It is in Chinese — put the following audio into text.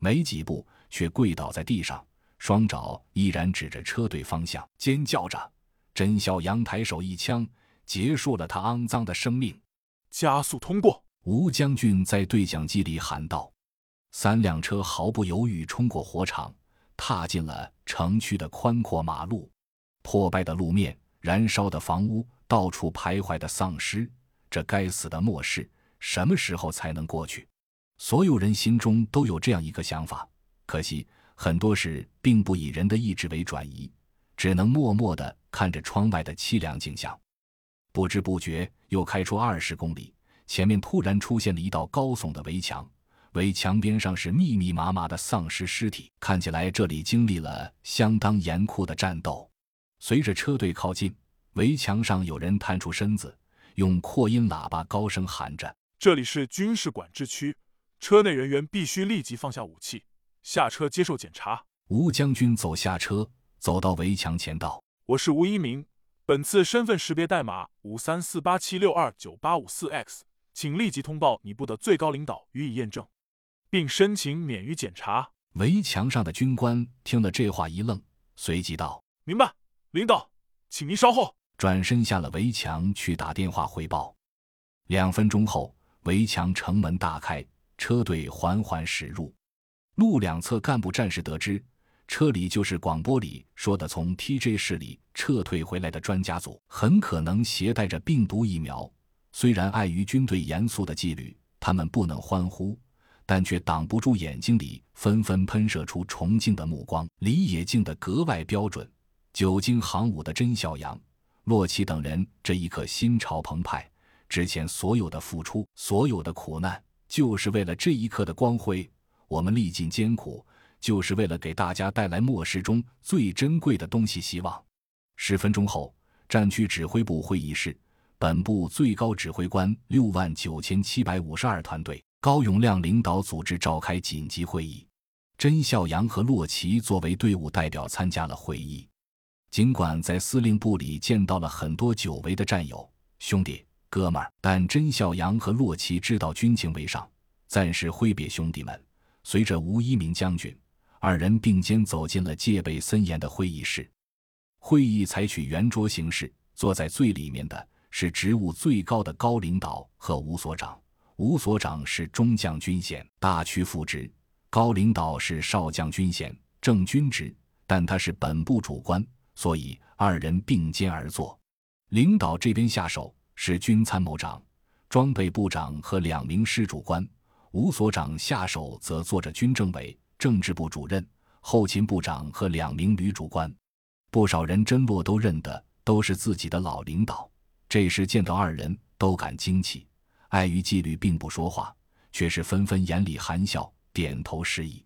没几步却跪倒在地上，双爪依然指着车队方向，尖叫着。甄孝阳抬手一枪，结束了他肮脏的生命。加速通过！吴将军在对讲机里喊道。三辆车毫不犹豫冲过火场，踏进了城区的宽阔马路。破败的路面，燃烧的房屋，到处徘徊的丧尸。这该死的末世，什么时候才能过去？所有人心中都有这样一个想法，可惜很多事并不以人的意志为转移，只能默默地看着窗外的凄凉景象。不知不觉又开出二十公里，前面突然出现了一道高耸的围墙，围墙边上是密密麻麻的丧尸尸体，看起来这里经历了相当严酷的战斗。随着车队靠近，围墙上有人探出身子，用扩音喇叭高声喊着：“这里是军事管制区。”车内人员必须立即放下武器，下车接受检查。吴将军走下车，走到围墙前道：“我是吴一鸣，本次身份识别代码五三四八七六二九八五四 X，请立即通报你部的最高领导予以验证，并申请免于检查。”围墙上的军官听了这话一愣，随即道：“明白，领导，请您稍后。”转身下了围墙去打电话汇报。两分钟后，围墙城门大开。车队缓缓驶入，路两侧干部战士得知，车里就是广播里说的从 TJ 市里撤退回来的专家组，很可能携带着病毒疫苗。虽然碍于军队严肃的纪律，他们不能欢呼，但却挡不住眼睛里纷纷喷射出崇敬的目光。李野敬的格外标准，久经航武的甄小阳、洛奇等人这一刻心潮澎湃，之前所有的付出，所有的苦难。就是为了这一刻的光辉，我们历尽艰苦，就是为了给大家带来末世中最珍贵的东西——希望。十分钟后，战区指挥部会议室，本部最高指挥官六万九千七百五十二团队高永亮领导组织召开紧急会议，甄孝阳和洛奇作为队伍代表参加了会议。尽管在司令部里见到了很多久违的战友兄弟。哥们儿，但甄孝阳和洛奇知道军情为上，暂时挥别兄弟们，随着吴一鸣将军二人并肩走进了戒备森严的会议室。会议采取圆桌形式，坐在最里面的是职务最高的高领导和吴所长。吴所长是中将军衔，大区副职；高领导是少将军衔，正军职，但他是本部主官，所以二人并肩而坐。领导这边下手。是军参谋长、装备部长和两名师主官，吴所长下手则坐着军政委、政治部主任、后勤部长和两名旅主官。不少人真落都认得，都是自己的老领导。这时见到二人，都感惊奇，碍于纪律并不说话，却是纷纷眼里含笑，点头示意。